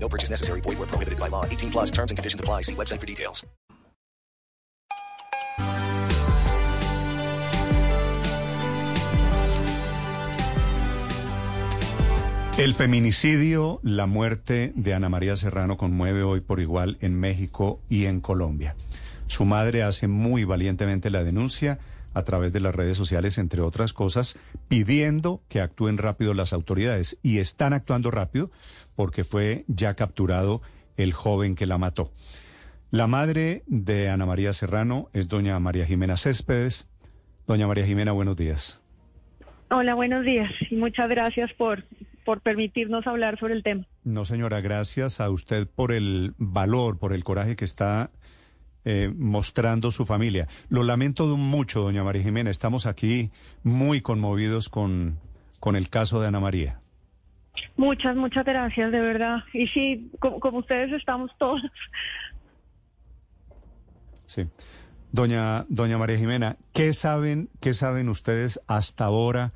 No purchase necessary. Void where prohibited by law. 18 plus terms and conditions apply. See website for details. El feminicidio, la muerte de Ana María Serrano conmueve hoy por igual en México y en Colombia. Su madre hace muy valientemente la denuncia a través de las redes sociales, entre otras cosas, pidiendo que actúen rápido las autoridades. Y están actuando rápido porque fue ya capturado el joven que la mató. La madre de Ana María Serrano es doña María Jimena Céspedes. Doña María Jimena, buenos días. Hola, buenos días y muchas gracias por, por permitirnos hablar sobre el tema. No, señora, gracias a usted por el valor, por el coraje que está eh, mostrando su familia. Lo lamento mucho, doña María Jimena. Estamos aquí muy conmovidos con, con el caso de Ana María. Muchas, muchas gracias, de verdad. Y sí, como, como ustedes estamos todos. Sí. Doña, doña María Jimena, ¿qué saben, qué saben ustedes hasta ahora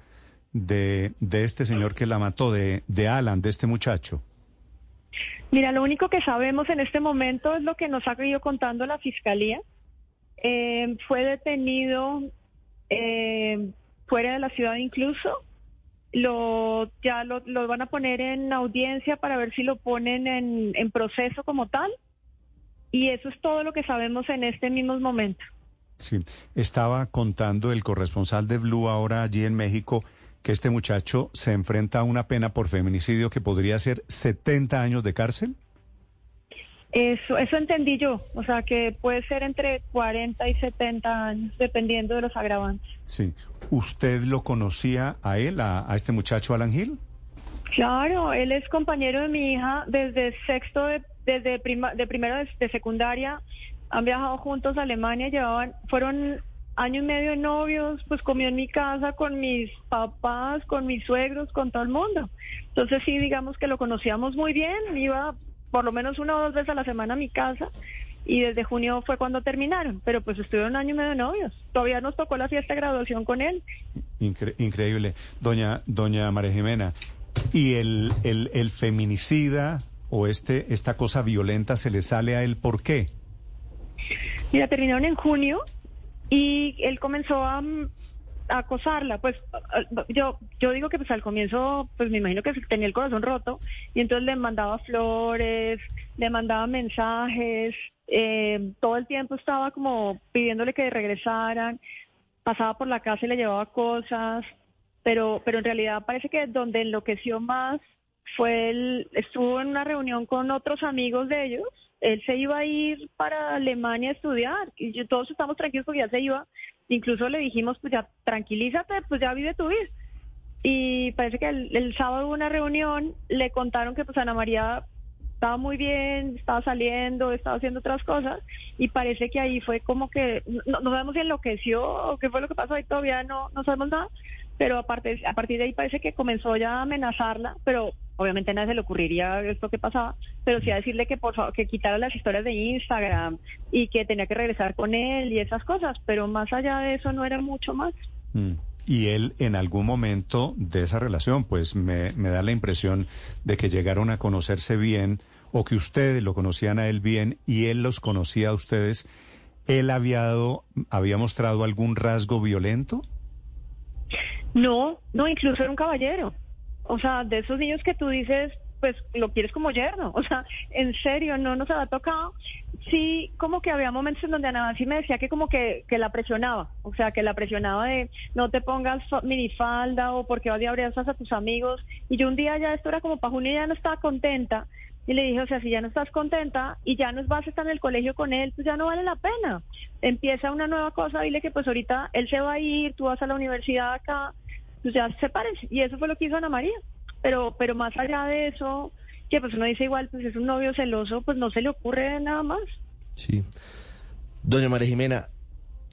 de, de este señor que la mató, de, de Alan, de este muchacho? Mira, lo único que sabemos en este momento es lo que nos ha ido contando la fiscalía. Eh, fue detenido eh, fuera de la ciudad incluso. Lo, ya lo, lo, van a poner en audiencia para ver si lo ponen en, en proceso como tal. Y eso es todo lo que sabemos en este mismo momento. Sí, estaba contando el corresponsal de Blue ahora allí en México que este muchacho se enfrenta a una pena por feminicidio que podría ser 70 años de cárcel. Eso, eso entendí yo, o sea que puede ser entre 40 y 70 años, dependiendo de los agravantes. Sí. ¿Usted lo conocía a él, a, a este muchacho Alan Hill? Claro, él es compañero de mi hija desde sexto, de, desde prima, de primero de, de, secundaria. Han viajado juntos a Alemania, llevaban, fueron año y medio de novios, pues comió en mi casa con mis papás, con mis suegros, con todo el mundo. Entonces sí, digamos que lo conocíamos muy bien, iba por lo menos una o dos veces a la semana a mi casa y desde junio fue cuando terminaron, pero pues estuvieron un año y medio de novios. Todavía nos tocó la fiesta de graduación con él. Incre increíble. Doña, doña María Jimena, ¿y el, el, el feminicida o este, esta cosa violenta se le sale a él por qué? Mira, terminaron en junio y él comenzó a, a, acosarla. Pues yo yo digo que pues al comienzo, pues me imagino que tenía el corazón roto y entonces le mandaba flores, le mandaba mensajes, eh, todo el tiempo estaba como pidiéndole que regresaran, pasaba por la casa y le llevaba cosas, pero pero en realidad parece que donde enloqueció más fue él, estuvo en una reunión con otros amigos de ellos él se iba a ir para Alemania a estudiar y todos estamos tranquilos porque ya se iba. Incluso le dijimos, pues ya tranquilízate, pues ya vive tu vida. Y parece que el, el, sábado hubo una reunión, le contaron que pues Ana María estaba muy bien, estaba saliendo, estaba haciendo otras cosas y parece que ahí fue como que, no, no sabemos si enloqueció o qué fue lo que pasó, ahí todavía no, no sabemos nada, pero aparte, a partir de ahí parece que comenzó ya a amenazarla, pero obviamente a nadie se le ocurriría esto que pasaba, pero sí a decirle que por favor que quitara las historias de Instagram y que tenía que regresar con él y esas cosas, pero más allá de eso no era mucho más. Mm. Y él en algún momento de esa relación, pues me, me, da la impresión de que llegaron a conocerse bien o que ustedes lo conocían a él bien y él los conocía a ustedes. ¿Él había, dado, había mostrado algún rasgo violento? No, no, incluso era un caballero. O sea, de esos niños que tú dices, pues lo quieres como yerno. O sea, en serio, no nos había tocado. Sí, como que había momentos en donde Ana sí me decía que como que, que la presionaba. O sea, que la presionaba de no te pongas minifalda o porque vas y abrazas a tus amigos. Y yo un día ya esto era como para junio ya no estaba contenta. Y le dije, o sea, si ya no estás contenta y ya no vas a estar en el colegio con él, pues ya no vale la pena. Empieza una nueva cosa, dile que pues ahorita él se va a ir, tú vas a la universidad acá, pues ya se separen. Y eso fue lo que hizo Ana María. Pero, pero más allá de eso, que pues uno dice igual, pues es un novio celoso, pues no se le ocurre nada más. Sí. Doña María Jimena,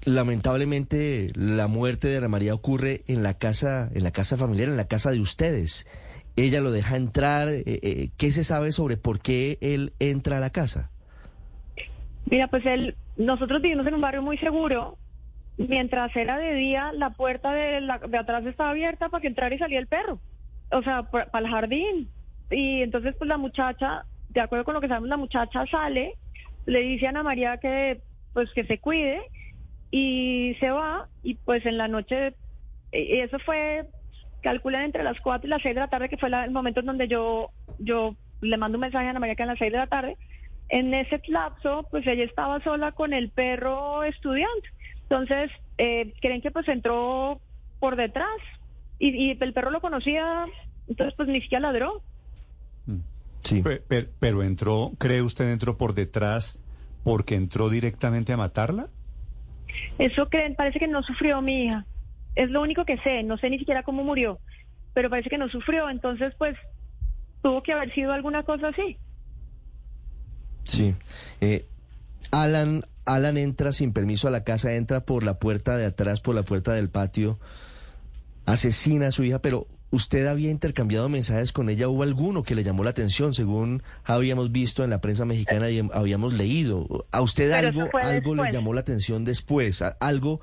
lamentablemente la muerte de Ana María ocurre en la casa, en la casa familiar, en la casa de ustedes. Ella lo deja entrar. Eh, eh, ¿Qué se sabe sobre por qué él entra a la casa? Mira, pues él, nosotros vivimos en un barrio muy seguro. Mientras era de día, la puerta de, la, de atrás estaba abierta para que entrara y salía el perro. O sea, para el jardín. Y entonces, pues la muchacha, de acuerdo con lo que sabemos, la muchacha sale, le dice a Ana María que, pues, que se cuide y se va. Y pues en la noche, y eso fue, calculan entre las 4 y las 6 de la tarde, que fue el momento en donde yo, yo le mando un mensaje a Ana María que a las 6 de la tarde. En ese lapso, pues ella estaba sola con el perro estudiante. Entonces, eh, creen que pues entró por detrás y, y el perro lo conocía, entonces pues ni siquiera ladró. Sí. Pe- pe- pero entró, ¿cree usted entró por detrás porque entró directamente a matarla? Eso creen, parece que no sufrió mi hija. Es lo único que sé, no sé ni siquiera cómo murió, pero parece que no sufrió, entonces pues tuvo que haber sido alguna cosa así. Sí. Eh, Alan, Alan entra sin permiso a la casa, entra por la puerta de atrás, por la puerta del patio, asesina a su hija, pero usted había intercambiado mensajes con ella, ¿hubo alguno que le llamó la atención, según habíamos visto en la prensa mexicana y habíamos leído? ¿A usted Pero algo, algo le llamó la atención después? ¿A- ¿Algo?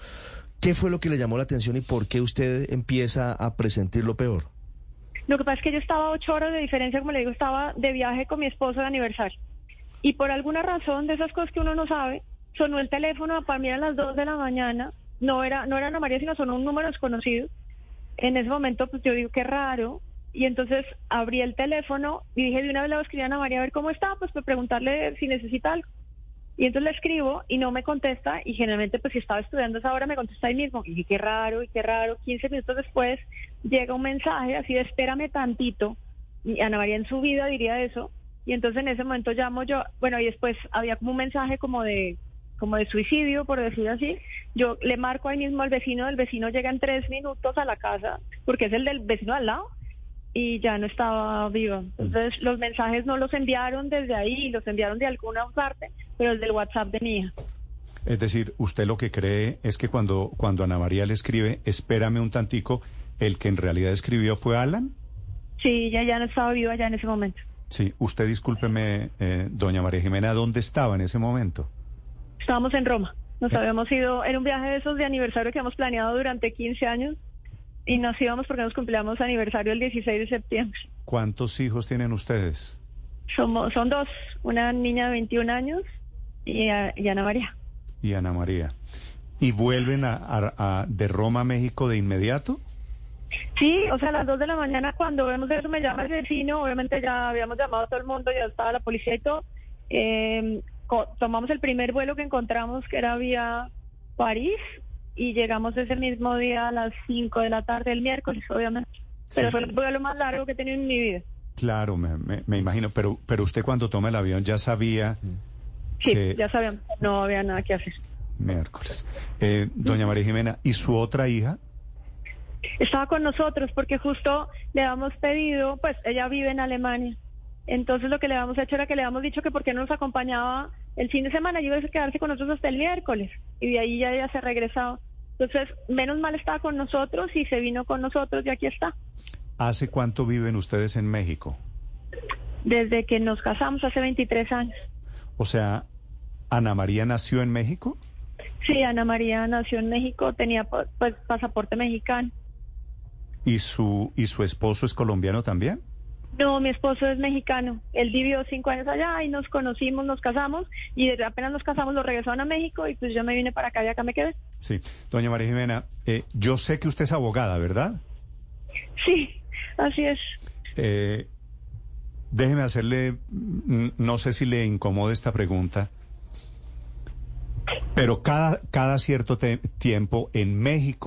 ¿Qué fue lo que le llamó la atención y por qué usted empieza a presentir lo peor? Lo que pasa es que yo estaba ocho horas de diferencia, como le digo, estaba de viaje con mi esposo de aniversario. Y por alguna razón de esas cosas que uno no sabe, sonó el teléfono para mí a las dos de la mañana. No era, no era Ana María, sino sonó un número desconocido. En ese momento, pues yo digo, qué raro. Y entonces abrí el teléfono y dije, de una vez le voy a escribir a Ana María a ver cómo está, pues para preguntarle si necesita algo. Y entonces le escribo y no me contesta y generalmente pues si estaba estudiando esa hora me contesta ahí mismo. Y dije, qué raro y qué raro. 15 minutos después llega un mensaje así de espérame tantito. Y Ana María en su vida diría eso. Y entonces en ese momento llamo yo, bueno, y después había como un mensaje como de como de suicidio, por decirlo así. Yo le marco ahí mismo al vecino, el vecino llega en tres minutos a la casa, porque es el del vecino al lado, y ya no estaba vivo. Entonces los mensajes no los enviaron desde ahí, los enviaron de alguna parte, pero el del WhatsApp de mi hija. Es decir, usted lo que cree es que cuando, cuando Ana María le escribe, espérame un tantico, el que en realidad escribió fue Alan. Sí, ella ya no estaba viva ya en ese momento. Sí, usted discúlpeme, eh, doña María Jimena, ¿dónde estaba en ese momento? Estábamos en Roma. Nos habíamos ido, era un viaje de esos de aniversario que hemos planeado durante 15 años y nos íbamos porque nos cumplíamos aniversario el 16 de septiembre. ¿Cuántos hijos tienen ustedes? Somos, son dos, una niña de 21 años y, a- y Ana María. Y Ana María. ¿Y vuelven a, a- a- de Roma a México de inmediato? Sí, o sea, a las 2 de la mañana cuando vemos eso me llama el vecino, obviamente ya habíamos llamado a todo el mundo, ya estaba la policía y todo. Eh, tomamos el primer vuelo que encontramos que era vía París y llegamos ese mismo día a las 5 de la tarde el miércoles, obviamente. Pero Sí. fue el vuelo más largo que he tenido en mi vida. Claro, me, me- me imagino, pero, pero usted cuando toma el avión ya sabía Sí, que- ya sabíamos, no había nada que hacer. miércoles. Eh, doña María Jimena, ¿y su otra hija? Estaba con nosotros porque justo le habíamos pedido, pues ella vive en Alemania. Entonces lo que le habíamos hecho era que le habíamos dicho que por qué no nos acompañaba el fin de semana y iba a quedarse con nosotros hasta el miércoles. Y de ahí ya ella se regresaba. Entonces, menos mal estaba con nosotros y se vino con nosotros y aquí está. ¿Hace cuánto viven ustedes en México? Desde que nos casamos hace 23 años. O sea, ¿Ana María nació en México? Sí, Ana María nació en México, tenía pues pasaporte mexicano. ¿Y su, y su esposo es colombiano también? No, mi esposo es mexicano. Él vivió cinco años allá y nos conocimos, nos casamos y desde apenas nos casamos lo regresaron a México y pues yo me vine para acá y acá me quedé. Sí. Doña María Jimena, eh, yo sé que usted es abogada, ¿verdad? Sí, así es. Eh, déjeme hacerle, mm, no sé si le incomode esta pregunta, pero cada, cada cierto tiempo en México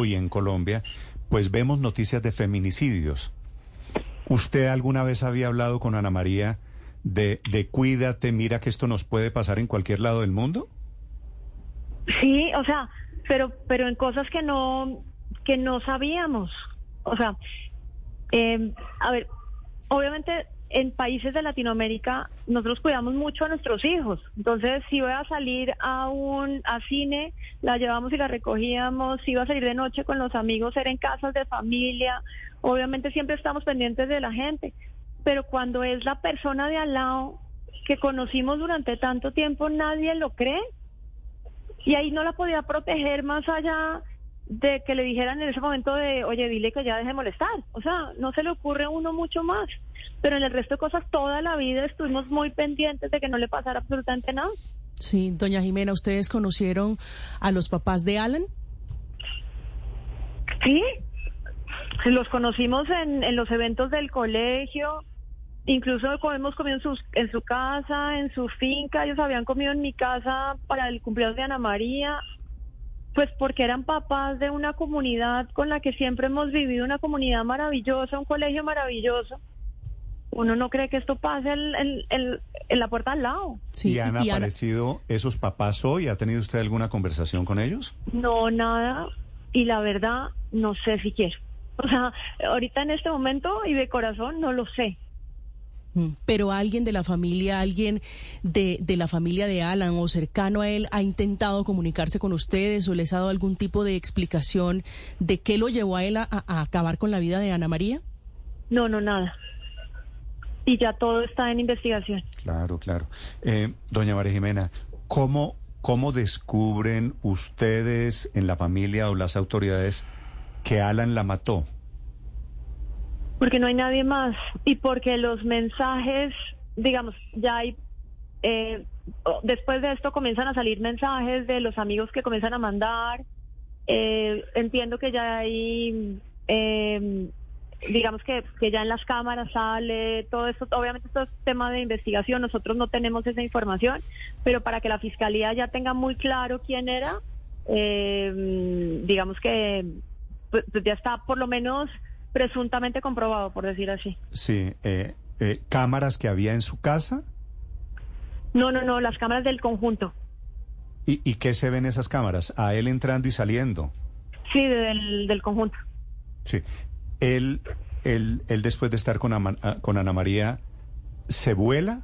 Hoy en Colombia, pues vemos noticias de feminicidios. ¿Usted alguna vez había hablado con Ana María de, de cuídate, mira que esto nos puede pasar en cualquier lado del mundo? Sí, o sea, pero pero en cosas que no que no sabíamos. O sea, eh, a ver, obviamente en países de Latinoamérica nosotros cuidamos mucho a nuestros hijos. Entonces, si voy a salir a un a cine, la llevamos y la recogíamos. Si iba a salir de noche con los amigos, era en casas de familia. Obviamente siempre estamos pendientes de la gente. Pero cuando es la persona de al lado que conocimos durante tanto tiempo, nadie lo cree. Y ahí no la podía proteger más allá de que le dijeran en ese momento de, oye, dile que ya deje de molestar. O sea, no se le ocurre a uno mucho más. Pero en el resto de cosas, toda la vida estuvimos muy pendientes de que no le pasara absolutamente nada. Sí, doña Jimena, ¿ustedes conocieron a los papás de Alan? Sí, los conocimos en, en los eventos del colegio, incluso hemos comido en, sus, en su casa, en su finca, ellos habían comido en mi casa para el cumpleaños de Ana María, pues porque eran papás de una comunidad con la que siempre hemos vivido, una comunidad maravillosa, un colegio maravilloso. Uno no cree que esto pase en, en- en- en la puerta al lado. Sí, ¿Y han y Ana- aparecido esos papás hoy? ¿Ha tenido usted alguna conversación con ellos? No, nada. Y la verdad, no sé si quiero. O sea, ahorita en este momento y de corazón no lo sé. Mm, Pero alguien de la familia, alguien de, de la familia de Alan o cercano a él ha intentado comunicarse con ustedes o les ha dado algún tipo de explicación de qué lo llevó a él a, a acabar con la vida de Ana María? No, no, nada. Y ya todo está en investigación. Claro, claro. Eh, doña María Jimena, ¿cómo, ¿cómo descubren ustedes en la familia o las autoridades que Alan la mató? Porque no hay nadie más. Y porque los mensajes, digamos, ya hay... eh, después de esto comienzan a salir mensajes de los amigos que comienzan a mandar. Eh, entiendo que ya hay... eh, digamos que, que ya en las cámaras sale todo esto, obviamente esto es tema de investigación, nosotros no tenemos esa información, pero para que la fiscalía ya tenga muy claro quién era, eh, digamos que pues, pues ya está por lo menos presuntamente comprobado, por decir así. Sí, eh, eh, cámaras que había en su casa. No, no, no, las cámaras del conjunto. ¿Y, ¿Y qué se ven esas cámaras? A él entrando y saliendo. Sí, del, del conjunto. Sí. Él, él, él después de estar con, Ama- ah, con Ana María, ¿se vuela?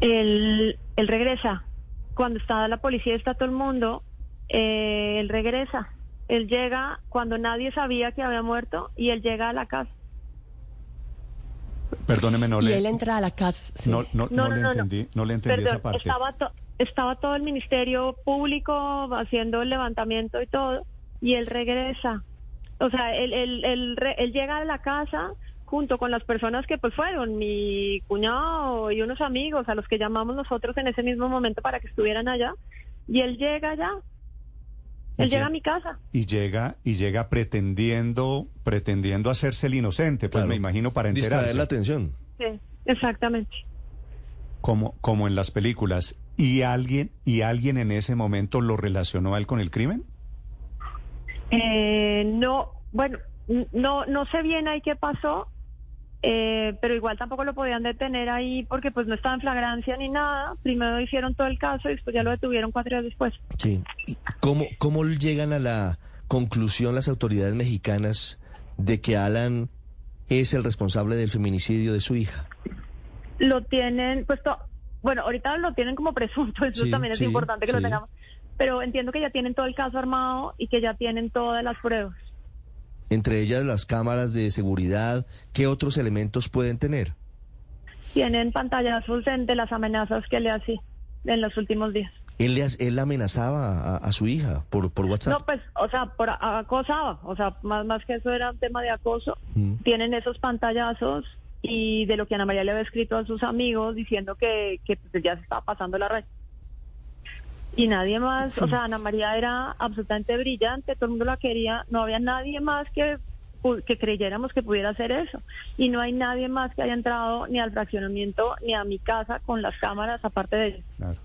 Él, él regresa. Cuando está la policía, está todo el mundo, eh, él regresa. Él llega cuando nadie sabía que había muerto y él llega a la casa. Perdóneme, no y le, él entra a la casa. sí. no, no, No, no no, le entendí, no le entendí Perdón, esa parte. estaba, to- estaba todo el Ministerio Público haciendo el levantamiento y todo, y él regresa. O sea, él, él, él llega a la casa junto con las personas que pues fueron, mi cuñado y unos amigos a los que llamamos nosotros en ese mismo momento para que estuvieran allá, y él llega allá, él Y llega lle- a mi casa. y llega y llega pretendiendo pretendiendo hacerse el inocente, pues Claro. me imagino para Distraer enterarse, la atención. Sí, exactamente. como como en las películas. Y alguien y alguien en ese momento lo relacionó a él con el crimen. Eh, no, bueno, no, no sé bien ahí qué pasó, eh, pero igual tampoco lo podían detener ahí porque pues no estaba en flagrancia ni nada. Primero hicieron todo el caso y después ya lo detuvieron cuatro días después. Sí. ¿Y ¿Cómo, ¿Cómo llegan a la conclusión las autoridades mexicanas de que Alan es el responsable del feminicidio de su hija? Lo tienen, pues, to- bueno, ahorita lo tienen como presunto, eso Sí, también es sí, importante que sí. lo tengamos. Pero entiendo que ya tienen todo el caso armado y que ya tienen todas las pruebas. Entre ellas las cámaras de seguridad, ¿qué otros elementos pueden tener? Tienen pantallazos de, de las amenazas que le hacía en los últimos días. Él, le, él amenazaba a, a su hija por, por WhatsApp. No, pues, o sea, por acosaba, o sea, más, más que eso era un tema de acoso. Mm. Tienen esos pantallazos y de lo que Ana María le había escrito a sus amigos diciendo que, que pues, ya se estaba pasando la red. Y nadie más, o sea, Ana María era absolutamente brillante, todo el mundo la quería, no había nadie más que que creyéramos que pudiera hacer eso. Y no hay nadie más que haya entrado ni al fraccionamiento ni a mi casa con las cámaras aparte de ellos. Claro.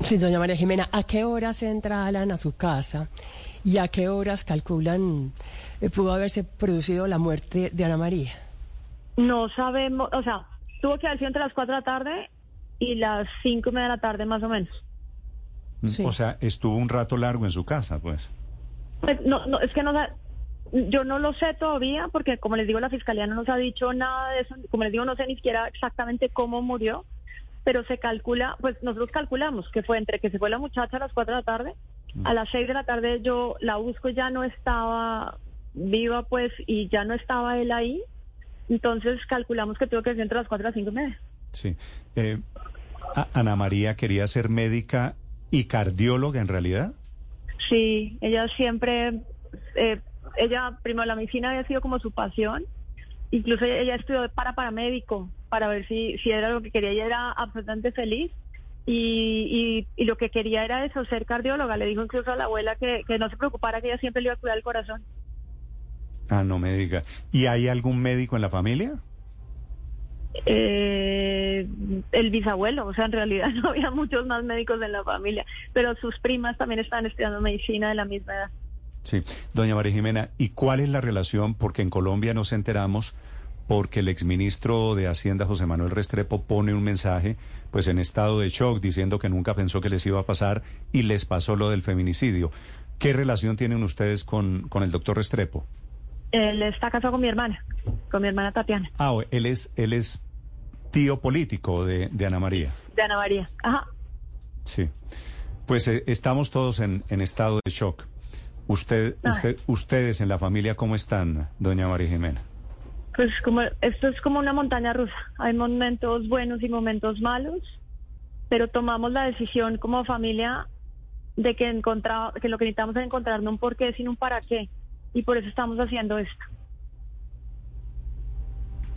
Sí, doña María Jimena, ¿a qué horas entra Alan a su casa y a qué horas calculan eh, pudo haberse producido la muerte de Ana María? No sabemos, o sea, tuvo que haber sido entre las 4 de la tarde y las 5 y media de la tarde más o menos. Sí. O sea, estuvo un rato largo en su casa, pues. Pues, no, no, es que no yo no lo sé todavía porque como les digo la fiscalía no nos ha dicho nada de eso, como les digo no sé ni siquiera exactamente cómo murió, pero se calcula, pues nosotros calculamos que fue entre que se fue la muchacha a las 4 de la tarde, a las 6 de la tarde yo la busco ya no estaba viva pues y ya no estaba él ahí, entonces calculamos que tuvo que ser entre las 4 y las 5 y media. Sí. Eh, Ana María quería ser médica y cardióloga en realidad. Sí, ella siempre, eh, ella, primero la medicina había sido como su pasión, incluso ella, ella estudió para paramédico, para ver si, si era lo que quería, ella era absolutamente feliz y, y, y lo que quería era eso, ser cardióloga, le dijo incluso a la abuela que, que no se preocupara, que ella siempre le iba a cuidar el corazón. Ah, no me diga. ¿Y hay algún médico en la familia? Eh, el bisabuelo, o sea, en realidad no había muchos más médicos en la familia, pero sus primas también estaban estudiando medicina de la misma edad. Sí. Doña María Jimena, ¿y cuál es la relación? Porque en Colombia nos enteramos porque el exministro de Hacienda, José Manuel Restrepo, pone un mensaje, pues en estado de shock, diciendo que nunca pensó que les iba a pasar y les pasó lo del feminicidio. ¿Qué relación tienen ustedes con, con el doctor Restrepo? Él está casado con mi hermana, con mi hermana Tatiana, Ah, él es, él es tío político de, de Ana María. de Ana María. Ajá. Sí. Pues eh, estamos todos en, en estado de shock. Usted, Ay. usted, ustedes en la familia, ¿cómo están, doña María Jimena? Pues como esto es como una montaña rusa. Hay momentos buenos y momentos malos, pero tomamos la decisión como familia de que encontrar, que lo que necesitamos es encontrar no un por qué, sino un para qué. Y por eso estamos haciendo esto.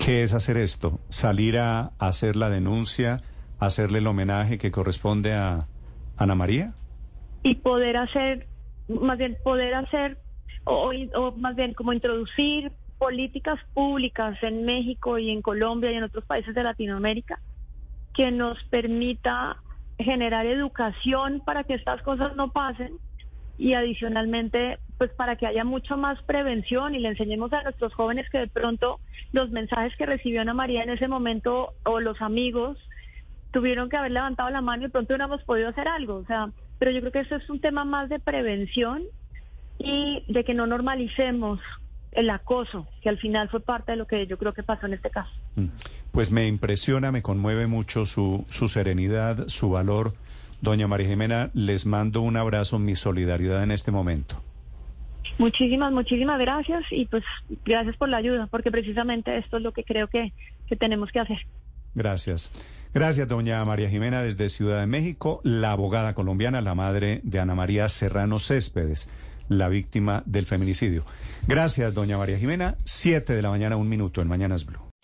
¿Qué es hacer esto? ¿Salir a hacer la denuncia, hacerle el homenaje que corresponde a Ana María? Y poder hacer, más bien poder hacer, o, o más bien como introducir políticas públicas en México y en Colombia y en otros países de Latinoamérica que nos permita generar educación para que estas cosas no pasen y adicionalmente pues para que haya mucho más prevención y le enseñemos a nuestros jóvenes que de pronto los mensajes que recibió Ana María en ese momento o los amigos tuvieron que haber levantado la mano y de pronto hubiéramos podido hacer algo, o sea, pero yo creo que eso es un tema más de prevención y de que no normalicemos el acoso, que al final fue parte de lo que yo creo que pasó en este caso. Mm. Pues me impresiona, me conmueve mucho su, su serenidad, su valor. Doña María Jimena, les mando un abrazo, mi solidaridad en este momento. Muchísimas, muchísimas gracias y pues gracias por la ayuda, porque precisamente esto es lo que creo que, que tenemos que hacer. Gracias. Gracias, doña María Jimena, desde Ciudad de México, la abogada colombiana, la madre de Ana María Serrano Céspedes, la víctima del feminicidio. Gracias, doña María Jimena. Siete de la mañana, un minuto en Mañanas Blue.